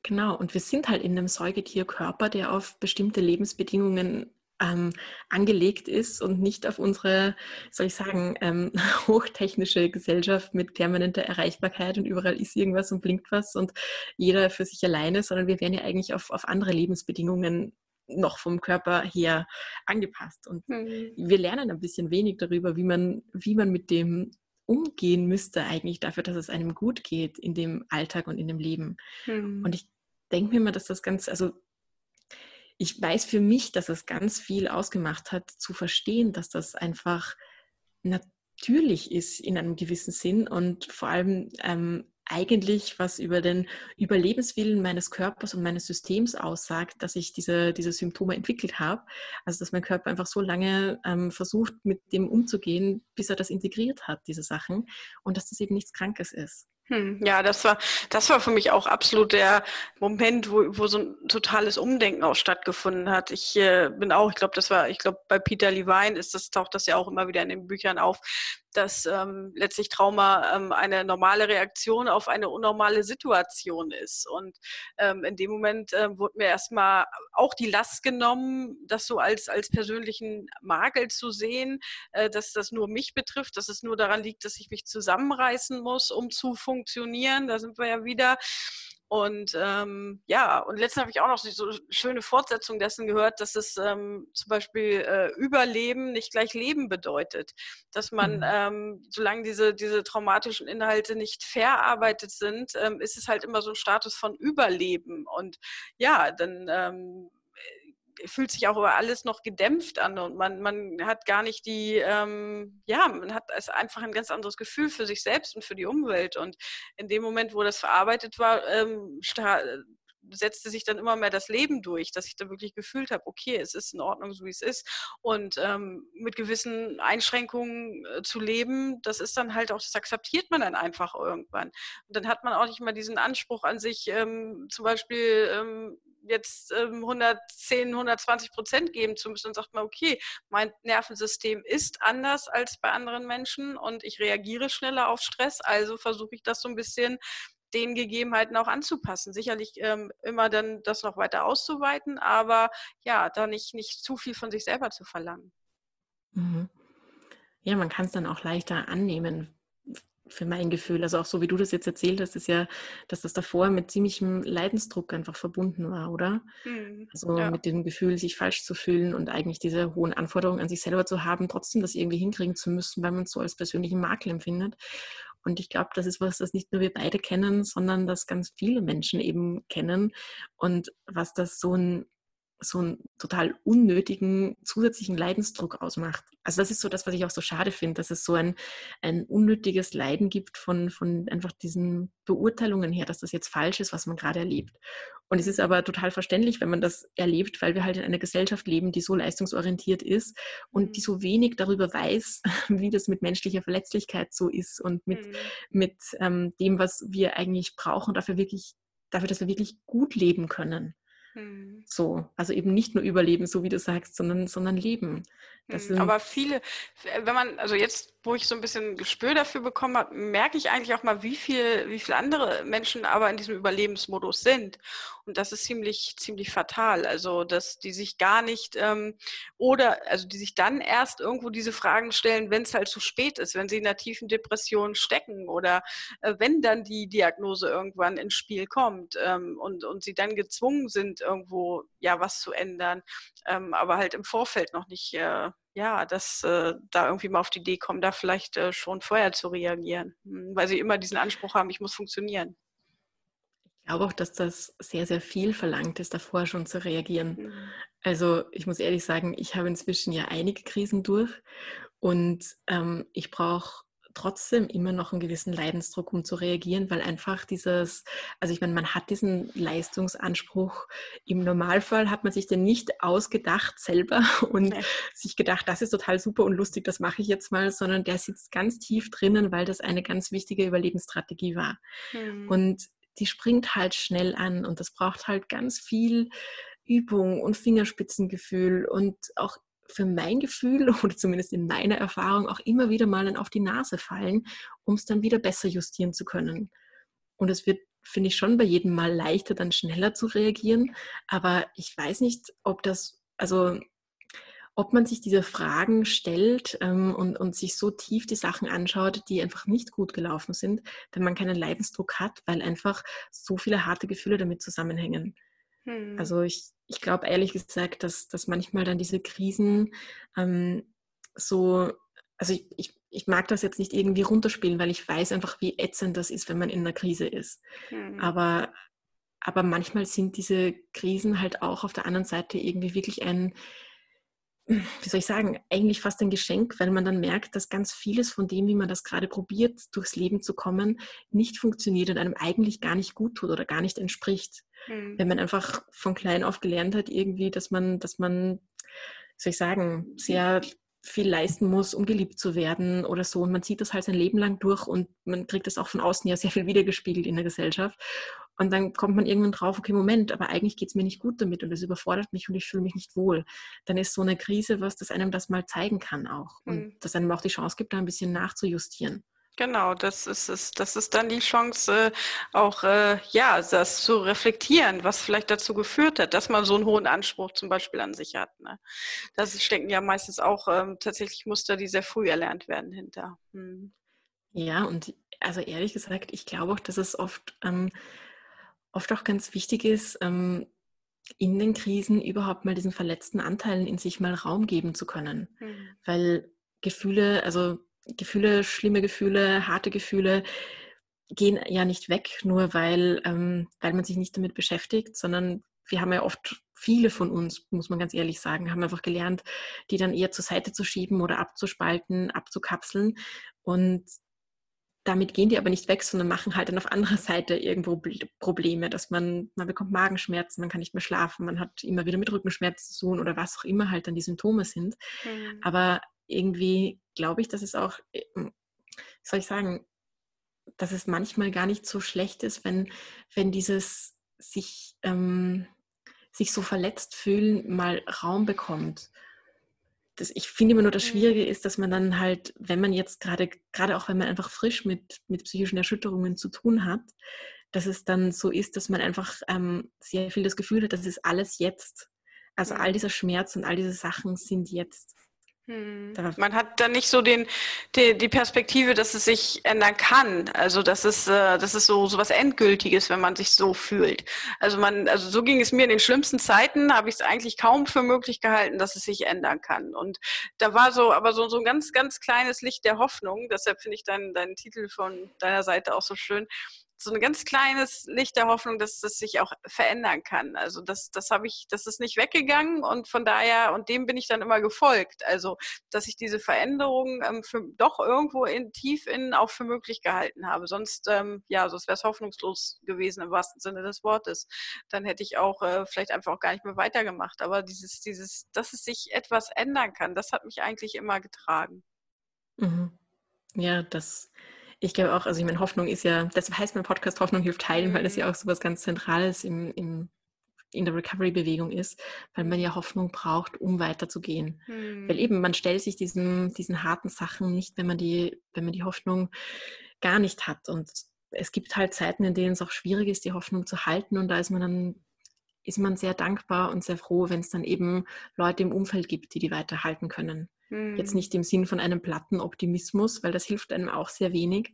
Genau, und wir sind halt in einem Säugetierkörper, der auf bestimmte Lebensbedingungen ähm, angelegt ist und nicht auf unsere, soll ich sagen, ähm, hochtechnische Gesellschaft mit permanenter Erreichbarkeit und überall ist irgendwas und blinkt was und jeder für sich alleine, sondern wir werden ja eigentlich auf, auf andere Lebensbedingungen noch vom Körper her angepasst. Und mhm. wir lernen ein bisschen wenig darüber, wie man, wie man mit dem umgehen müsste eigentlich dafür, dass es einem gut geht in dem Alltag und in dem Leben. Mhm. Und ich denke mir immer, dass das ganz, also ich weiß für mich, dass es ganz viel ausgemacht hat, zu verstehen, dass das einfach natürlich ist in einem gewissen Sinn und vor allem ähm, eigentlich was über den Überlebenswillen meines Körpers und meines Systems aussagt, dass ich diese, diese Symptome entwickelt habe. Also dass mein Körper einfach so lange ähm, versucht, mit dem umzugehen, bis er das integriert hat, diese Sachen, und dass das eben nichts Krankes ist. Hm, ja, das war, das war für mich auch absolut der Moment, wo, wo so ein totales Umdenken auch stattgefunden hat. Ich äh, bin auch, ich glaube, das war, ich glaube, bei Peter Levine ist das, taucht das ja auch immer wieder in den Büchern auf, dass ähm, letztlich Trauma ähm, eine normale Reaktion auf eine unnormale Situation ist. Und ähm, in dem Moment äh, wurde mir erstmal auch die Last genommen, das so als, als persönlichen Makel zu sehen, äh, dass das nur mich betrifft, dass es nur daran liegt, dass ich mich zusammenreißen muss, um zu funktionieren. Da sind wir ja wieder. Und ähm, ja, und letztens habe ich auch noch so eine schöne Fortsetzung dessen gehört, dass es ähm, zum Beispiel äh, Überleben nicht gleich Leben bedeutet. Dass man, mhm. ähm, solange diese, diese traumatischen Inhalte nicht verarbeitet sind, ähm, ist es halt immer so ein Status von Überleben. Und ja, dann ähm, fühlt sich auch über alles noch gedämpft an und man, man hat gar nicht die, ähm, ja, man hat es einfach ein ganz anderes Gefühl für sich selbst und für die Umwelt. Und in dem Moment, wo das verarbeitet war, ähm, setzte sich dann immer mehr das Leben durch, dass ich dann wirklich gefühlt habe, okay, es ist in Ordnung, so wie es ist. Und ähm, mit gewissen Einschränkungen äh, zu leben, das ist dann halt auch, das akzeptiert man dann einfach irgendwann. Und dann hat man auch nicht mehr diesen Anspruch an sich, ähm, zum Beispiel ähm, jetzt ähm, 110, 120 Prozent geben zu müssen und sagt man, okay, mein Nervensystem ist anders als bei anderen Menschen und ich reagiere schneller auf Stress, also versuche ich das so ein bisschen den Gegebenheiten auch anzupassen. Sicherlich ähm, immer dann das noch weiter auszuweiten, aber ja, da nicht, nicht zu viel von sich selber zu verlangen. Mhm. Ja, man kann es dann auch leichter annehmen, für mein Gefühl. Also auch so wie du das jetzt erzählt hast, ist ja, dass das davor mit ziemlichem Leidensdruck einfach verbunden war, oder? Mhm, also ja. mit dem Gefühl, sich falsch zu fühlen und eigentlich diese hohen Anforderungen an sich selber zu haben, trotzdem das irgendwie hinkriegen zu müssen, weil man es so als persönlichen Makel empfindet. Und ich glaube, das ist was, das nicht nur wir beide kennen, sondern das ganz viele Menschen eben kennen. Und was das so ein so einen total unnötigen zusätzlichen Leidensdruck ausmacht. Also das ist so das, was ich auch so schade finde, dass es so ein, ein unnötiges Leiden gibt von, von einfach diesen Beurteilungen her, dass das jetzt falsch ist, was man gerade erlebt. Und es ist aber total verständlich, wenn man das erlebt, weil wir halt in einer Gesellschaft leben, die so leistungsorientiert ist und die mhm. so wenig darüber weiß, wie das mit menschlicher Verletzlichkeit so ist und mit, mhm. mit ähm, dem, was wir eigentlich brauchen, dafür wirklich, dafür, dass wir wirklich gut leben können. Mhm. So, also eben nicht nur überleben, so wie du sagst, sondern, sondern leben. Mhm. Aber viele, wenn man, also jetzt wo ich so ein bisschen Gespür dafür bekommen habe, merke ich eigentlich auch mal, wie viel, wie viele andere Menschen aber in diesem Überlebensmodus sind. Und das ist ziemlich, ziemlich fatal. Also, dass die sich gar nicht ähm, oder also die sich dann erst irgendwo diese Fragen stellen, wenn es halt zu spät ist, wenn sie in einer tiefen Depression stecken oder äh, wenn dann die Diagnose irgendwann ins Spiel kommt ähm, und, und sie dann gezwungen sind, irgendwo ja was zu ändern, ähm, aber halt im Vorfeld noch nicht äh, ja, dass äh, da irgendwie mal auf die Idee kommen, da vielleicht äh, schon vorher zu reagieren, hm, weil sie immer diesen Anspruch haben, ich muss funktionieren. Ich glaube auch, dass das sehr, sehr viel verlangt ist, davor schon zu reagieren. Mhm. Also ich muss ehrlich sagen, ich habe inzwischen ja einige Krisen durch und ähm, ich brauche trotzdem immer noch einen gewissen Leidensdruck, um zu reagieren, weil einfach dieses, also ich meine, man hat diesen Leistungsanspruch. Im Normalfall hat man sich den nicht ausgedacht selber und nee. sich gedacht, das ist total super und lustig, das mache ich jetzt mal, sondern der sitzt ganz tief drinnen, weil das eine ganz wichtige Überlebensstrategie war. Mhm. Und die springt halt schnell an und das braucht halt ganz viel Übung und Fingerspitzengefühl und auch für mein Gefühl oder zumindest in meiner Erfahrung auch immer wieder mal auf die Nase fallen, um es dann wieder besser justieren zu können. Und es wird, finde ich, schon bei jedem Mal leichter, dann schneller zu reagieren. Aber ich weiß nicht, ob das, also ob man sich diese Fragen stellt ähm, und, und sich so tief die Sachen anschaut, die einfach nicht gut gelaufen sind, wenn man keinen Leidensdruck hat, weil einfach so viele harte Gefühle damit zusammenhängen. Hm. Also ich, ich glaube ehrlich gesagt, dass, dass manchmal dann diese Krisen ähm, so, also ich, ich, ich mag das jetzt nicht irgendwie runterspielen, weil ich weiß einfach, wie ätzend das ist, wenn man in einer Krise ist. Hm. Aber, aber manchmal sind diese Krisen halt auch auf der anderen Seite irgendwie wirklich ein, wie soll ich sagen, eigentlich fast ein Geschenk, weil man dann merkt, dass ganz vieles von dem, wie man das gerade probiert, durchs Leben zu kommen, nicht funktioniert und einem eigentlich gar nicht gut tut oder gar nicht entspricht. Mhm. Wenn man einfach von klein auf gelernt hat, irgendwie, dass man, dass man, soll ich sagen, sehr viel leisten muss, um geliebt zu werden oder so. Und man zieht das halt sein Leben lang durch und man kriegt das auch von außen ja sehr viel wiedergespiegelt in der Gesellschaft. Und dann kommt man irgendwann drauf, okay, Moment, aber eigentlich geht es mir nicht gut damit und das überfordert mich und ich fühle mich nicht wohl. Dann ist so eine Krise was, das einem das mal zeigen kann auch. Und mhm. das einem auch die Chance gibt, da ein bisschen nachzujustieren. Genau, das ist es. Das ist dann die Chance, auch äh, ja, das zu reflektieren, was vielleicht dazu geführt hat, dass man so einen hohen Anspruch zum Beispiel an sich hat. Ne? Das stecken ja meistens auch ähm, tatsächlich Muster, die sehr früh erlernt werden hinter. Hm. Ja, und also ehrlich gesagt, ich glaube auch, dass es oft, ähm, oft auch ganz wichtig ist, ähm, in den Krisen überhaupt mal diesen verletzten Anteilen in sich mal Raum geben zu können. Mhm. Weil Gefühle, also Gefühle, schlimme Gefühle, harte Gefühle gehen ja nicht weg, nur weil, ähm, weil man sich nicht damit beschäftigt, sondern wir haben ja oft, viele von uns, muss man ganz ehrlich sagen, haben einfach gelernt, die dann eher zur Seite zu schieben oder abzuspalten, abzukapseln. Und damit gehen die aber nicht weg, sondern machen halt dann auf anderer Seite irgendwo Probleme, dass man, man bekommt Magenschmerzen, man kann nicht mehr schlafen, man hat immer wieder mit Rückenschmerzen zu tun oder was auch immer halt dann die Symptome sind. Mhm. Aber irgendwie glaube ich, dass es auch, äh, soll ich sagen, dass es manchmal gar nicht so schlecht ist, wenn, wenn dieses sich, ähm, sich so verletzt fühlen mal Raum bekommt. Das, ich finde immer nur, das Schwierige ist, dass man dann halt, wenn man jetzt gerade, gerade auch wenn man einfach frisch mit, mit psychischen Erschütterungen zu tun hat, dass es dann so ist, dass man einfach ähm, sehr viel das Gefühl hat, das ist alles jetzt. Also all dieser Schmerz und all diese Sachen sind jetzt. Hm. Man hat dann nicht so den, die, die, Perspektive, dass es sich ändern kann. Also das ist, äh, das ist so, so was Endgültiges, wenn man sich so fühlt. Also man, also so ging es mir in den schlimmsten Zeiten, habe ich es eigentlich kaum für möglich gehalten, dass es sich ändern kann. Und da war so, aber so, so ein ganz, ganz kleines Licht der Hoffnung. Deshalb finde ich deinen, deinen Titel von deiner Seite auch so schön so ein ganz kleines Licht der Hoffnung, dass das sich auch verändern kann. Also das, das habe ich, das ist nicht weggegangen und von daher, und dem bin ich dann immer gefolgt. Also, dass ich diese Veränderung ähm, für, doch irgendwo in, tief innen auch für möglich gehalten habe. Sonst, ähm, ja, sonst wäre es hoffnungslos gewesen im wahrsten Sinne des Wortes. Dann hätte ich auch äh, vielleicht einfach auch gar nicht mehr weitergemacht. Aber dieses, dieses, dass es sich etwas ändern kann, das hat mich eigentlich immer getragen. Mhm. Ja, das ich glaube auch, also ich meine, Hoffnung ist ja, deshalb heißt mein Podcast Hoffnung hilft teilen, mhm. weil das ja mhm. auch so was ganz Zentrales im, im, in der Recovery-Bewegung ist, weil man ja Hoffnung braucht, um weiterzugehen. Mhm. Weil eben, man stellt sich diesen, diesen harten Sachen nicht, wenn man die, wenn man die Hoffnung gar nicht hat. Und es gibt halt Zeiten, in denen es auch schwierig ist, die Hoffnung zu halten. Und da ist man dann ist man sehr dankbar und sehr froh, wenn es dann eben Leute im Umfeld gibt, die die weiterhalten können. Jetzt hm. nicht im Sinn von einem platten Optimismus, weil das hilft einem auch sehr wenig.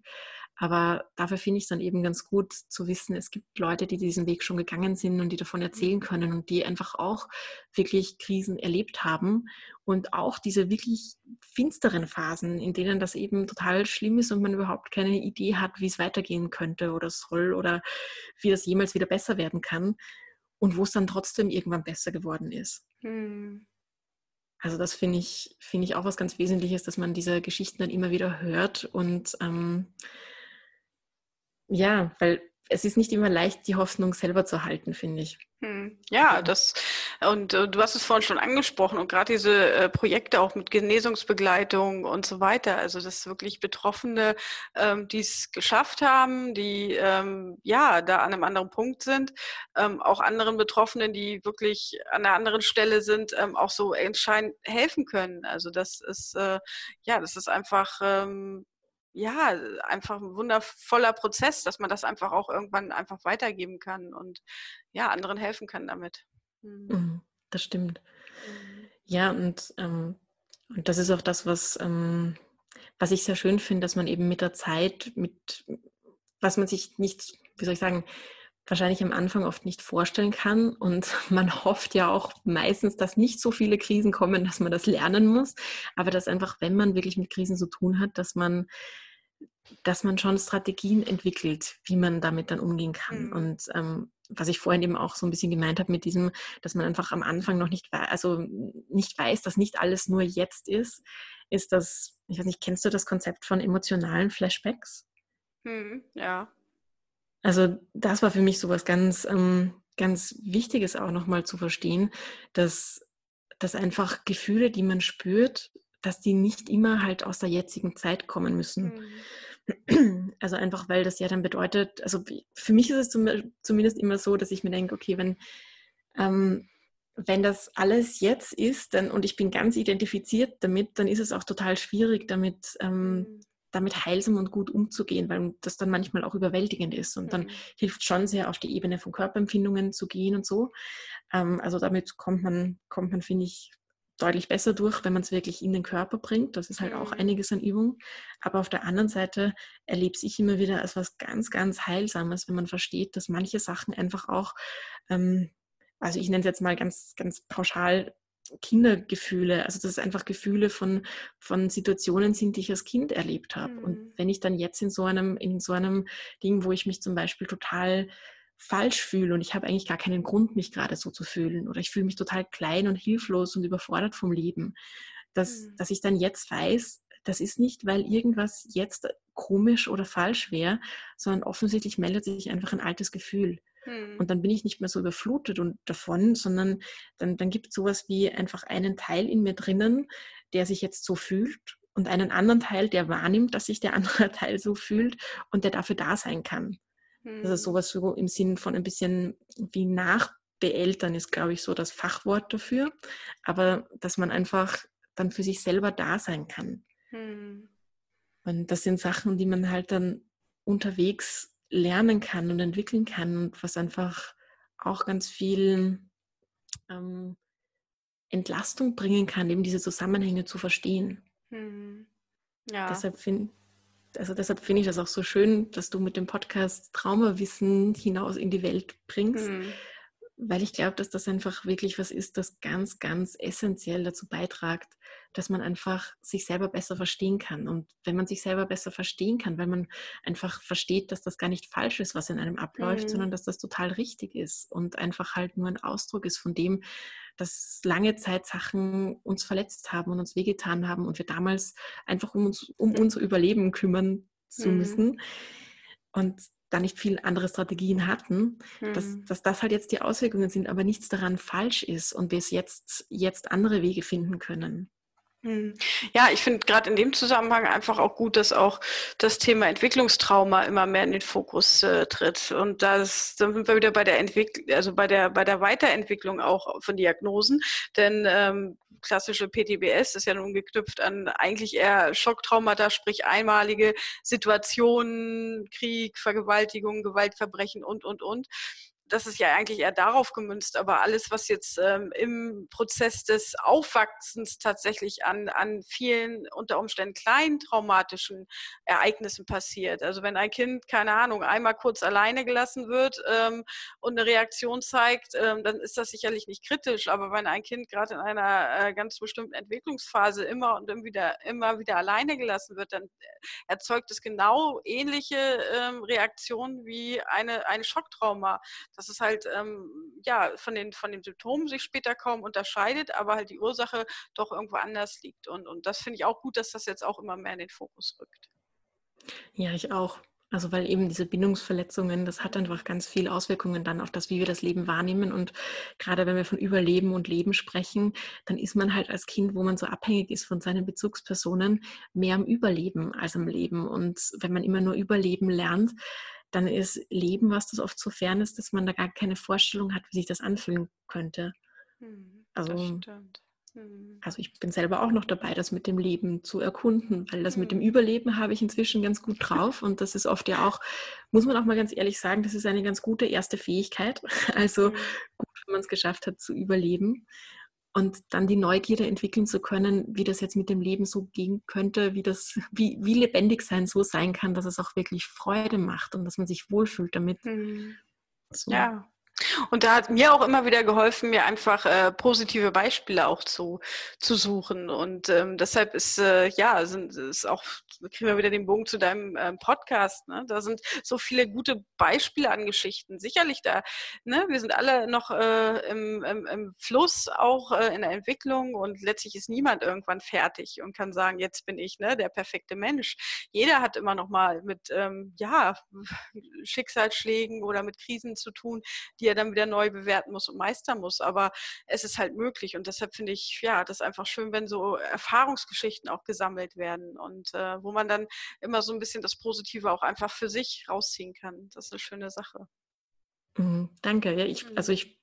Aber dafür finde ich es dann eben ganz gut zu wissen, es gibt Leute, die diesen Weg schon gegangen sind und die davon erzählen können und die einfach auch wirklich Krisen erlebt haben und auch diese wirklich finsteren Phasen, in denen das eben total schlimm ist und man überhaupt keine Idee hat, wie es weitergehen könnte oder soll oder wie das jemals wieder besser werden kann und wo es dann trotzdem irgendwann besser geworden ist. Hm. Also das finde ich, finde ich auch was ganz Wesentliches, dass man diese Geschichten dann immer wieder hört und ähm, ja, weil es ist nicht immer leicht, die Hoffnung selber zu halten, finde ich. Hm. Ja, das und du hast es vorhin schon angesprochen und gerade diese äh, Projekte auch mit Genesungsbegleitung und so weiter. Also dass wirklich Betroffene, ähm, die es geschafft haben, die ähm, ja da an einem anderen Punkt sind, ähm, auch anderen Betroffenen, die wirklich an einer anderen Stelle sind, ähm, auch so entscheidend helfen können. Also das ist äh, ja, das ist einfach ähm, ja, einfach ein wundervoller Prozess, dass man das einfach auch irgendwann einfach weitergeben kann und ja, anderen helfen kann damit. Mhm. mhm das stimmt. Mhm. Ja, und, ähm, und das ist auch das, was, ähm, was ich sehr schön finde, dass man eben mit der Zeit, mit was man sich nicht, wie soll ich sagen, wahrscheinlich am Anfang oft nicht vorstellen kann. Und man hofft ja auch meistens, dass nicht so viele Krisen kommen, dass man das lernen muss. Aber dass einfach, wenn man wirklich mit Krisen zu tun hat, dass man dass man schon Strategien entwickelt, wie man damit dann umgehen kann. Mhm. Und ähm, was ich vorhin eben auch so ein bisschen gemeint habe mit diesem, dass man einfach am Anfang noch nicht, also nicht weiß, dass nicht alles nur jetzt ist, ist das, ich weiß nicht, kennst du das Konzept von emotionalen Flashbacks? Mhm, ja. Also das war für mich so was ganz, ähm, ganz Wichtiges auch nochmal zu verstehen, dass, dass einfach Gefühle, die man spürt, dass die nicht immer halt aus der jetzigen Zeit kommen müssen. Mhm. Also einfach, weil das ja dann bedeutet, also für mich ist es zum, zumindest immer so, dass ich mir denke, okay, wenn, ähm, wenn das alles jetzt ist dann, und ich bin ganz identifiziert damit, dann ist es auch total schwierig, damit, ähm, damit heilsam und gut umzugehen, weil das dann manchmal auch überwältigend ist. Und dann mhm. hilft schon sehr auf die Ebene von Körperempfindungen zu gehen und so. Ähm, also damit kommt man, kommt man, finde ich, deutlich besser durch, wenn man es wirklich in den Körper bringt. Das ist halt auch mhm. einiges an Übung. Aber auf der anderen Seite erlebe ich immer wieder als was ganz, ganz Heilsames, wenn man versteht, dass manche Sachen einfach auch, ähm, also ich nenne es jetzt mal ganz, ganz pauschal Kindergefühle, also dass es einfach Gefühle von, von Situationen sind, die ich als Kind erlebt habe. Mhm. Und wenn ich dann jetzt in so einem, in so einem Ding, wo ich mich zum Beispiel total falsch fühle und ich habe eigentlich gar keinen Grund, mich gerade so zu fühlen oder ich fühle mich total klein und hilflos und überfordert vom Leben, dass, mhm. dass ich dann jetzt weiß, das ist nicht, weil irgendwas jetzt komisch oder falsch wäre, sondern offensichtlich meldet sich einfach ein altes Gefühl. Mhm. Und dann bin ich nicht mehr so überflutet und davon, sondern dann, dann gibt es sowas wie einfach einen Teil in mir drinnen, der sich jetzt so fühlt und einen anderen Teil, der wahrnimmt, dass sich der andere Teil so fühlt und der dafür da sein kann. Mhm. Also sowas so im Sinn von ein bisschen wie nachbeeltern ist, glaube ich, so das Fachwort dafür. Aber dass man einfach dann für sich selber da sein kann. Mhm. Und das sind Sachen, die man halt dann unterwegs lernen kann und entwickeln kann und was einfach auch ganz viel ähm, Entlastung bringen kann, eben diese Zusammenhänge zu verstehen. Mhm. Ja. Deshalb finde also deshalb finde ich das auch so schön, dass du mit dem Podcast Traumawissen hinaus in die Welt bringst, mhm. weil ich glaube, dass das einfach wirklich was ist, das ganz, ganz essentiell dazu beiträgt, dass man einfach sich selber besser verstehen kann. Und wenn man sich selber besser verstehen kann, weil man einfach versteht, dass das gar nicht falsch ist, was in einem abläuft, mhm. sondern dass das total richtig ist und einfach halt nur ein Ausdruck ist von dem, dass lange Zeit Sachen uns verletzt haben und uns wehgetan haben und wir damals einfach um, uns, um unser Überleben kümmern zu mhm. müssen und da nicht viel andere Strategien hatten, mhm. dass, dass das halt jetzt die Auswirkungen sind, aber nichts daran falsch ist und wir es jetzt, jetzt andere Wege finden können. Hm. Ja, ich finde gerade in dem Zusammenhang einfach auch gut, dass auch das Thema Entwicklungstrauma immer mehr in den Fokus äh, tritt. Und das, dann sind wir wieder bei der Entwicklung, also bei der, bei der Weiterentwicklung auch von Diagnosen. Denn ähm, klassische PTBS ist ja nun geknüpft an eigentlich eher Schocktraumata, sprich einmalige Situationen, Krieg, Vergewaltigung, Gewaltverbrechen und, und, und das ist ja eigentlich eher darauf gemünzt, aber alles, was jetzt ähm, im Prozess des Aufwachsens tatsächlich an, an vielen unter Umständen kleinen traumatischen Ereignissen passiert. Also wenn ein Kind, keine Ahnung, einmal kurz alleine gelassen wird ähm, und eine Reaktion zeigt, ähm, dann ist das sicherlich nicht kritisch. Aber wenn ein Kind gerade in einer äh, ganz bestimmten Entwicklungsphase immer und immer wieder, immer wieder alleine gelassen wird, dann erzeugt es genau ähnliche ähm, Reaktionen wie eine, eine Schocktrauma dass es halt ähm, ja von den, von den Symptomen sich später kaum unterscheidet, aber halt die Ursache doch irgendwo anders liegt. Und, und das finde ich auch gut, dass das jetzt auch immer mehr in den Fokus rückt. Ja, ich auch. Also weil eben diese Bindungsverletzungen, das hat einfach ganz viele Auswirkungen dann auf das, wie wir das Leben wahrnehmen. Und gerade wenn wir von Überleben und Leben sprechen, dann ist man halt als Kind, wo man so abhängig ist von seinen Bezugspersonen, mehr am Überleben als am Leben. Und wenn man immer nur Überleben lernt, dann ist Leben, was das oft so fern ist, dass man da gar keine Vorstellung hat, wie sich das anfühlen könnte. Hm, also, hm. also ich bin selber auch noch dabei, das mit dem Leben zu erkunden, weil das hm. mit dem hm. Überleben habe ich inzwischen ganz gut drauf und das ist oft ja auch, muss man auch mal ganz ehrlich sagen, das ist eine ganz gute erste Fähigkeit. Also hm. gut, wenn man es geschafft hat zu überleben und dann die Neugierde entwickeln zu können, wie das jetzt mit dem Leben so gehen könnte, wie das, wie, wie lebendig sein so sein kann, dass es auch wirklich Freude macht und dass man sich wohlfühlt damit. Mhm. So. Ja, Und da hat mir auch immer wieder geholfen, mir einfach äh, positive Beispiele auch zu, zu suchen. Und ähm, deshalb ist, äh, ja, sind, ist auch, kriegen wir wieder den Bogen zu deinem ähm, Podcast. Ne? Da sind so viele gute Beispiele an Geschichten. Sicherlich da, ne? wir sind alle noch äh, im, im, im, Fluss, auch äh, in der Entwicklung und letztlich ist niemand irgendwann fertig und kann sagen, jetzt bin ich ne, der perfekte Mensch. Jeder hat immer noch mal mit, ähm, ja, Schicksalsschlägen oder mit Krisen zu tun, die er dann wieder neu bewerten muss und meistern muss. Aber es ist halt möglich und deshalb finde ich, ja, das einfach schön, wenn so Erfahrungsgeschichten auch gesammelt werden und äh, wo man dann immer so ein bisschen das Positive auch einfach für sich rausziehen kann. Das ist eine schöne Sache. Mhm, danke. Ja, ich, also ich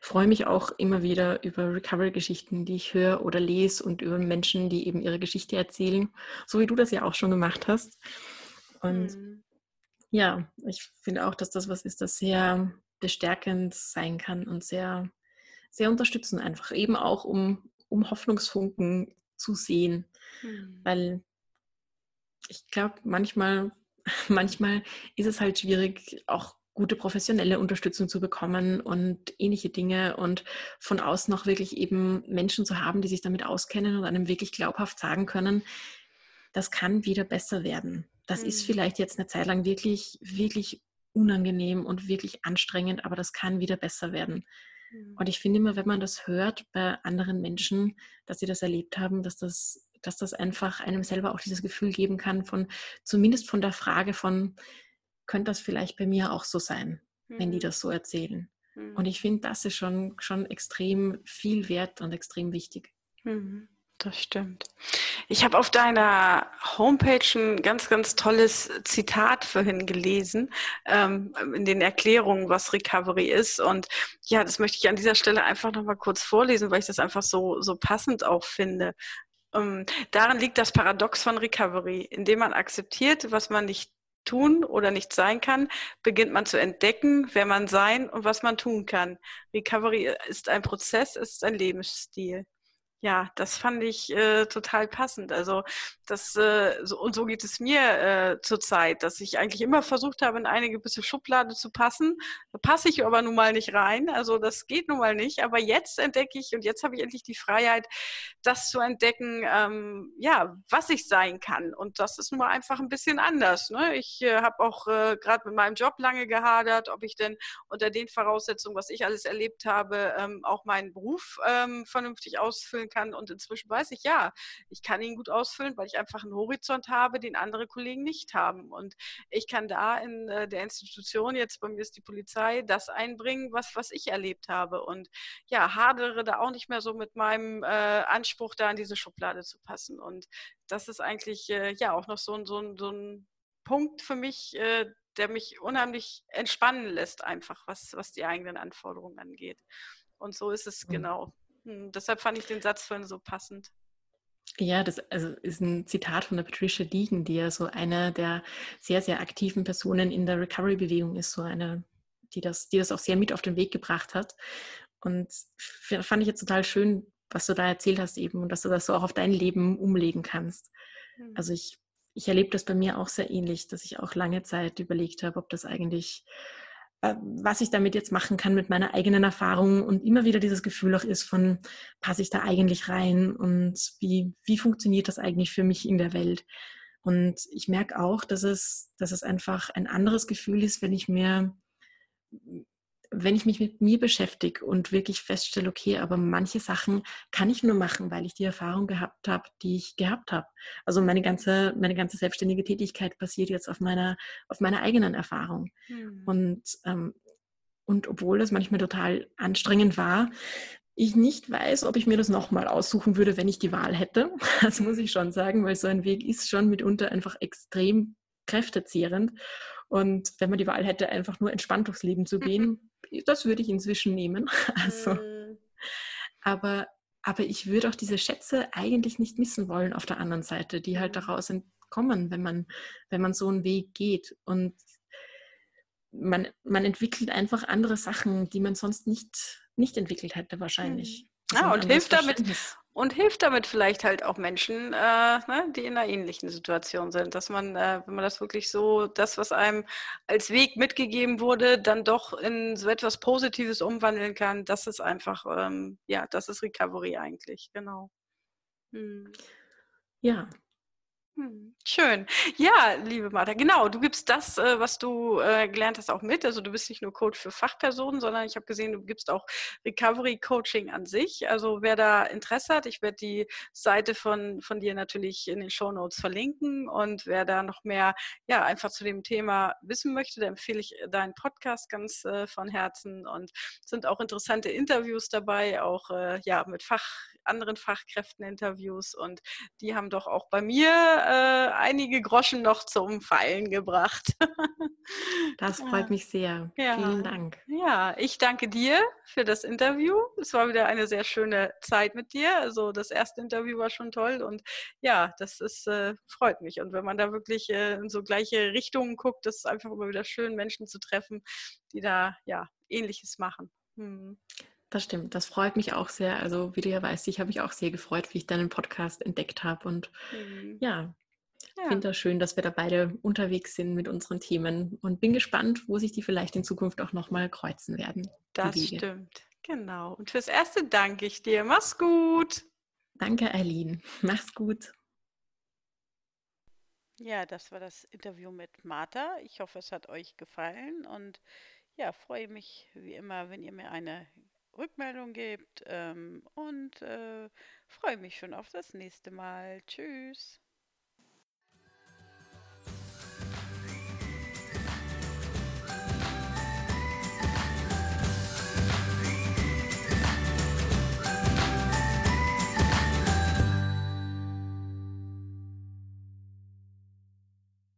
freue mich auch immer wieder über Recovery-Geschichten, die ich höre oder lese und über Menschen, die eben ihre Geschichte erzählen, so wie du das ja auch schon gemacht hast. Und mhm. ja, ich finde auch, dass das was ist, das sehr bestärkend sein kann und sehr, sehr unterstützend einfach. Eben auch, um, um Hoffnungsfunken zu sehen. Mhm. Weil ich glaube, manchmal, manchmal ist es halt schwierig, auch gute professionelle Unterstützung zu bekommen und ähnliche Dinge und von außen auch wirklich eben Menschen zu haben, die sich damit auskennen und einem wirklich glaubhaft sagen können, das kann wieder besser werden. Das mhm. ist vielleicht jetzt eine Zeit lang wirklich, wirklich unangenehm und wirklich anstrengend, aber das kann wieder besser werden. Und ich finde immer, wenn man das hört bei anderen Menschen, dass sie das erlebt haben, dass das, dass das einfach einem selber auch dieses Gefühl geben kann von, zumindest von der Frage von, könnte das vielleicht bei mir auch so sein, mhm. wenn die mhm. das so erzählen. Mhm. Und ich finde, das ist schon, schon extrem viel wert und extrem wichtig. Mhm. Das stimmt. Ich habe auf deiner Homepage ein ganz, ganz tolles Zitat vorhin gelesen, ähm, in den Erklärungen, was Recovery ist. Und ja, das möchte ich an dieser Stelle einfach nochmal kurz vorlesen, weil ich das einfach so, so passend auch finde. Ähm, darin liegt das Paradox von Recovery. Indem man akzeptiert, was man nicht tun oder nicht sein kann, beginnt man zu entdecken, wer man sein und was man tun kann. Recovery ist ein Prozess, ist ein Lebensstil. Ja, das fand ich äh, total passend. Also das äh, so, und so geht es mir äh, zurzeit, dass ich eigentlich immer versucht habe, in eine gewisse Schublade zu passen. Da passe ich aber nun mal nicht rein. Also das geht nun mal nicht. Aber jetzt entdecke ich und jetzt habe ich endlich die Freiheit, das zu entdecken, ähm, ja, was ich sein kann. Und das ist nun mal einfach ein bisschen anders. Ne? Ich äh, habe auch äh, gerade mit meinem Job lange gehadert, ob ich denn unter den Voraussetzungen, was ich alles erlebt habe, ähm, auch meinen Beruf ähm, vernünftig ausfüllen kann. Und inzwischen weiß ich, ja, ich kann ihn gut ausfüllen, weil ich einfach einen Horizont habe, den andere Kollegen nicht haben. Und ich kann da in äh, der Institution, jetzt bei mir ist die Polizei, das einbringen, was, was ich erlebt habe. Und ja, hadere da auch nicht mehr so mit meinem äh, Anspruch, da in diese Schublade zu passen. Und das ist eigentlich äh, ja auch noch so, ein, so, ein, so ein Punkt für mich, äh, der mich unheimlich entspannen lässt, einfach, was, was die eigenen Anforderungen angeht. Und so ist es mhm. genau. Hm, deshalb fand ich den Satz vorhin so passend. Ja, das also ist ein Zitat von der Patricia Deegan, die ja so eine der sehr, sehr aktiven Personen in der Recovery-Bewegung ist, so eine, die das, die das auch sehr mit auf den Weg gebracht hat. Und fand ich jetzt total schön, was du da erzählt hast eben und dass du das so auch auf dein Leben umlegen kannst. Mhm. Also ich, ich erlebe das bei mir auch sehr ähnlich, dass ich auch lange Zeit überlegt habe, ob das eigentlich was ich damit jetzt machen kann mit meiner eigenen Erfahrung und immer wieder dieses Gefühl auch ist von, passe ich da eigentlich rein und wie, wie funktioniert das eigentlich für mich in der Welt? Und ich merke auch, dass es, dass es einfach ein anderes Gefühl ist, wenn ich mir wenn ich mich mit mir beschäftige und wirklich feststelle, okay, aber manche Sachen kann ich nur machen, weil ich die Erfahrung gehabt habe, die ich gehabt habe. Also meine ganze, meine ganze selbstständige Tätigkeit basiert jetzt auf meiner, auf meiner eigenen Erfahrung. Mhm. Und, ähm, und obwohl das manchmal total anstrengend war, ich nicht weiß, ob ich mir das nochmal aussuchen würde, wenn ich die Wahl hätte. Das muss ich schon sagen, weil so ein Weg ist schon mitunter einfach extrem kräftezehrend. Und wenn man die Wahl hätte, einfach nur entspannt durchs Leben zu gehen, das würde ich inzwischen nehmen. Also, mhm. aber, aber ich würde auch diese Schätze eigentlich nicht missen wollen auf der anderen Seite, die halt mhm. daraus entkommen, wenn man, wenn man so einen Weg geht. Und man, man entwickelt einfach andere Sachen, die man sonst nicht, nicht entwickelt hätte wahrscheinlich. Mhm. Also und hilft damit und hilft damit vielleicht halt auch Menschen, äh, ne, die in einer ähnlichen Situation sind, dass man, äh, wenn man das wirklich so, das, was einem als Weg mitgegeben wurde, dann doch in so etwas Positives umwandeln kann. Das ist einfach, ähm, ja, das ist Recovery eigentlich, genau. Hm. Ja, schön. Ja, liebe Martha, genau, du gibst das, äh, was du äh, gelernt hast, auch mit. Also du bist nicht nur Coach für Fachpersonen, sondern ich habe gesehen, du gibst auch Recovery Coaching an sich. Also wer da Interesse hat, ich werde die Seite von, von dir natürlich in den Show Notes verlinken und wer da noch mehr, ja, einfach zu dem Thema wissen möchte, da empfehle ich deinen Podcast ganz äh, von Herzen und sind auch interessante Interviews dabei, auch äh, ja mit Fach, anderen Fachkräften Interviews und die haben doch auch bei mir äh, einige Groschen noch zum Fallen gebracht. das freut ja. mich sehr. Ja. Vielen Dank. Ja, ich danke dir für das Interview. Es war wieder eine sehr schöne Zeit mit dir. Also das erste Interview war schon toll und ja, das ist äh, freut mich. Und wenn man da wirklich äh, in so gleiche Richtungen guckt, das ist einfach immer wieder schön, Menschen zu treffen, die da ja Ähnliches machen. Hm. Das stimmt, das freut mich auch sehr. Also, wie du ja weißt, ich habe mich auch sehr gefreut, wie ich deinen Podcast entdeckt habe. Und mhm. ja, ja. finde das schön, dass wir da beide unterwegs sind mit unseren Themen und bin gespannt, wo sich die vielleicht in Zukunft auch nochmal kreuzen werden. Das stimmt, genau. Und fürs Erste danke ich dir. Mach's gut. Danke, Eileen. Mach's gut. Ja, das war das Interview mit Martha. Ich hoffe, es hat euch gefallen und ja, freue mich wie immer, wenn ihr mir eine Rückmeldung gebt ähm, und äh, freue mich schon auf das nächste Mal. Tschüss.